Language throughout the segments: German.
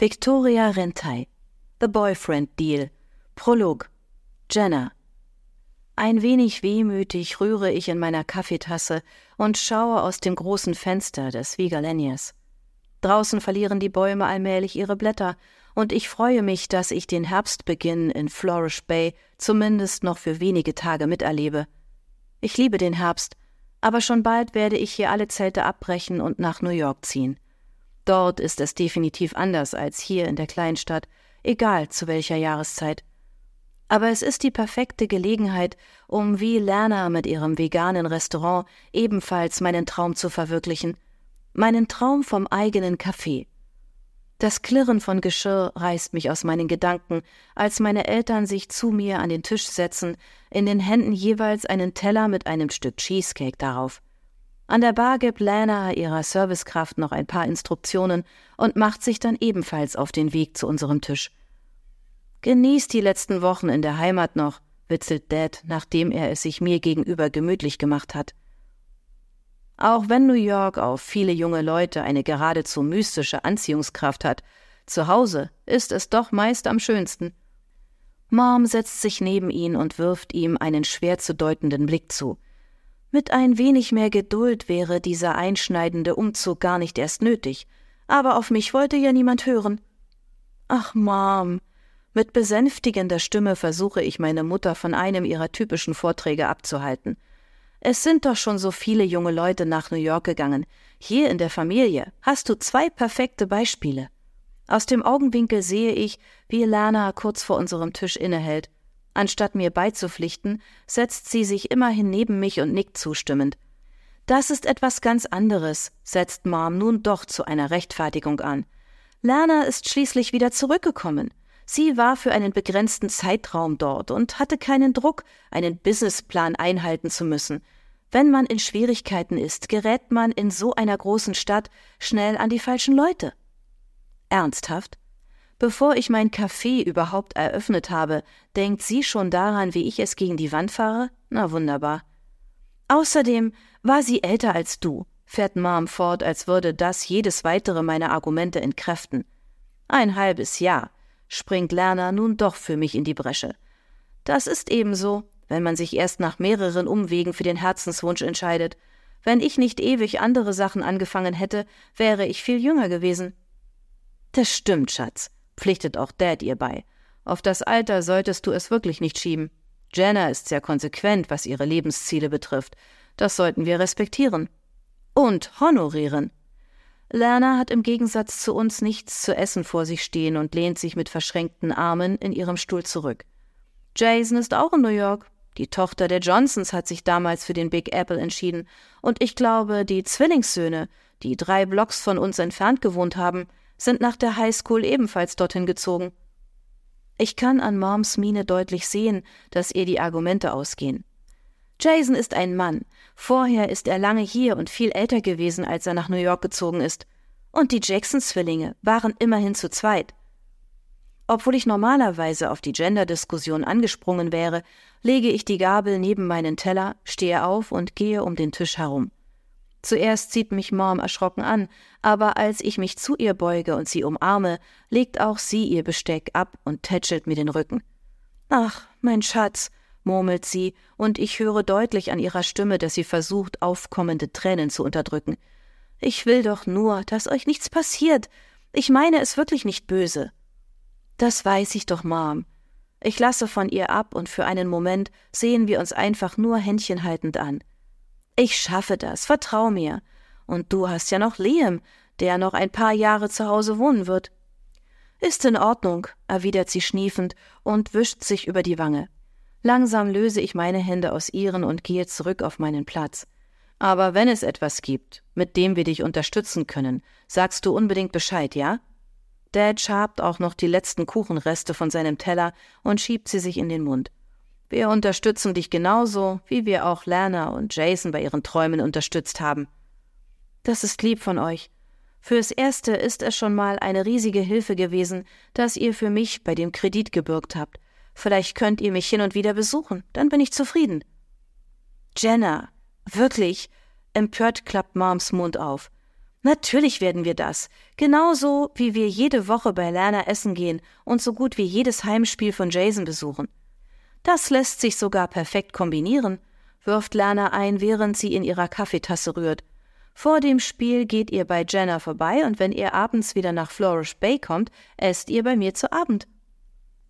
Victoria Rentei. The Boyfriend Deal. Prolog. Jenna. Ein wenig wehmütig rühre ich in meiner Kaffeetasse und schaue aus dem großen Fenster des Vigalenias. Draußen verlieren die Bäume allmählich ihre Blätter, und ich freue mich, dass ich den Herbstbeginn in Flourish Bay zumindest noch für wenige Tage miterlebe. Ich liebe den Herbst, aber schon bald werde ich hier alle Zelte abbrechen und nach New York ziehen. Dort ist es definitiv anders als hier in der Kleinstadt, egal zu welcher Jahreszeit. Aber es ist die perfekte Gelegenheit, um wie Lerner mit ihrem veganen Restaurant ebenfalls meinen Traum zu verwirklichen. Meinen Traum vom eigenen Café. Das Klirren von Geschirr reißt mich aus meinen Gedanken, als meine Eltern sich zu mir an den Tisch setzen, in den Händen jeweils einen Teller mit einem Stück Cheesecake darauf. An der Bar gibt Lana ihrer Servicekraft noch ein paar Instruktionen und macht sich dann ebenfalls auf den Weg zu unserem Tisch. Genießt die letzten Wochen in der Heimat noch, witzelt Dad, nachdem er es sich mir gegenüber gemütlich gemacht hat. Auch wenn New York auf viele junge Leute eine geradezu mystische Anziehungskraft hat, zu Hause ist es doch meist am schönsten. Mom setzt sich neben ihn und wirft ihm einen schwer zu deutenden Blick zu. Mit ein wenig mehr Geduld wäre dieser einschneidende Umzug gar nicht erst nötig, aber auf mich wollte ja niemand hören. Ach, Mom. Mit besänftigender Stimme versuche ich meine Mutter von einem ihrer typischen Vorträge abzuhalten. Es sind doch schon so viele junge Leute nach New York gegangen. Hier in der Familie hast du zwei perfekte Beispiele. Aus dem Augenwinkel sehe ich, wie Lana kurz vor unserem Tisch innehält. Anstatt mir beizupflichten, setzt sie sich immerhin neben mich und nickt zustimmend. Das ist etwas ganz anderes, setzt Mom nun doch zu einer Rechtfertigung an. Lana ist schließlich wieder zurückgekommen. Sie war für einen begrenzten Zeitraum dort und hatte keinen Druck, einen Businessplan einhalten zu müssen. Wenn man in Schwierigkeiten ist, gerät man in so einer großen Stadt schnell an die falschen Leute. Ernsthaft? Bevor ich mein Café überhaupt eröffnet habe, denkt sie schon daran, wie ich es gegen die Wand fahre? Na wunderbar. Außerdem war sie älter als du, fährt Mom fort, als würde das jedes weitere meiner Argumente entkräften. Ein halbes Jahr springt Lerner nun doch für mich in die Bresche. Das ist ebenso, wenn man sich erst nach mehreren Umwegen für den Herzenswunsch entscheidet. Wenn ich nicht ewig andere Sachen angefangen hätte, wäre ich viel jünger gewesen. Das stimmt, Schatz, pflichtet auch Dad ihr bei. Auf das Alter solltest du es wirklich nicht schieben. Jenna ist sehr konsequent, was ihre Lebensziele betrifft. Das sollten wir respektieren. Und honorieren. Lerner hat im Gegensatz zu uns nichts zu essen vor sich stehen und lehnt sich mit verschränkten Armen in ihrem Stuhl zurück. Jason ist auch in New York. Die Tochter der Johnsons hat sich damals für den Big Apple entschieden, und ich glaube, die Zwillingssöhne, die drei Blocks von uns entfernt gewohnt haben, sind nach der Highschool ebenfalls dorthin gezogen. Ich kann an Moms Miene deutlich sehen, dass ihr die Argumente ausgehen. Jason ist ein Mann. Vorher ist er lange hier und viel älter gewesen, als er nach New York gezogen ist. Und die Jackson-Zwillinge waren immerhin zu zweit. Obwohl ich normalerweise auf die Gender-Diskussion angesprungen wäre, lege ich die Gabel neben meinen Teller, stehe auf und gehe um den Tisch herum. Zuerst zieht mich Mom erschrocken an, aber als ich mich zu ihr beuge und sie umarme, legt auch sie ihr Besteck ab und tätschelt mir den Rücken. Ach, mein Schatz, murmelt sie, und ich höre deutlich an ihrer Stimme, dass sie versucht, aufkommende Tränen zu unterdrücken. Ich will doch nur, dass euch nichts passiert. Ich meine es wirklich nicht böse. Das weiß ich doch, Mom. Ich lasse von ihr ab und für einen Moment sehen wir uns einfach nur händchenhaltend an. Ich schaffe das, vertrau mir. Und du hast ja noch Liam, der noch ein paar Jahre zu Hause wohnen wird. Ist in Ordnung, erwidert sie schniefend und wischt sich über die Wange. Langsam löse ich meine Hände aus ihren und gehe zurück auf meinen Platz. Aber wenn es etwas gibt, mit dem wir dich unterstützen können, sagst du unbedingt Bescheid, ja? Dad schabt auch noch die letzten Kuchenreste von seinem Teller und schiebt sie sich in den Mund. Wir unterstützen dich genauso, wie wir auch Lerner und Jason bei ihren Träumen unterstützt haben. Das ist lieb von euch. Fürs Erste ist es schon mal eine riesige Hilfe gewesen, dass ihr für mich bei dem Kredit gebürgt habt. Vielleicht könnt ihr mich hin und wieder besuchen, dann bin ich zufrieden. Jenna, wirklich, empört klappt Moms Mund auf. Natürlich werden wir das. Genauso wie wir jede Woche bei Lerner essen gehen und so gut wie jedes Heimspiel von Jason besuchen. Das lässt sich sogar perfekt kombinieren, wirft Lerner ein, während sie in ihrer Kaffeetasse rührt. Vor dem Spiel geht ihr bei Jenna vorbei und wenn ihr abends wieder nach Flourish Bay kommt, esst ihr bei mir zu Abend.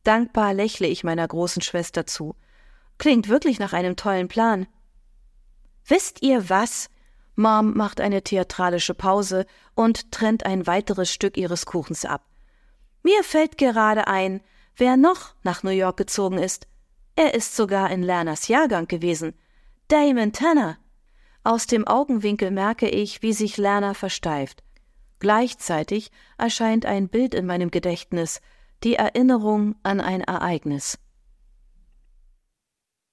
Dankbar lächle ich meiner großen Schwester zu. Klingt wirklich nach einem tollen Plan. Wisst ihr was? Mom macht eine theatralische Pause und trennt ein weiteres Stück ihres Kuchens ab. Mir fällt gerade ein, wer noch nach New York gezogen ist. Er ist sogar in Lerners Jahrgang gewesen. Damon Tanner. Aus dem Augenwinkel merke ich, wie sich Lerner versteift. Gleichzeitig erscheint ein Bild in meinem Gedächtnis, die Erinnerung an ein Ereignis.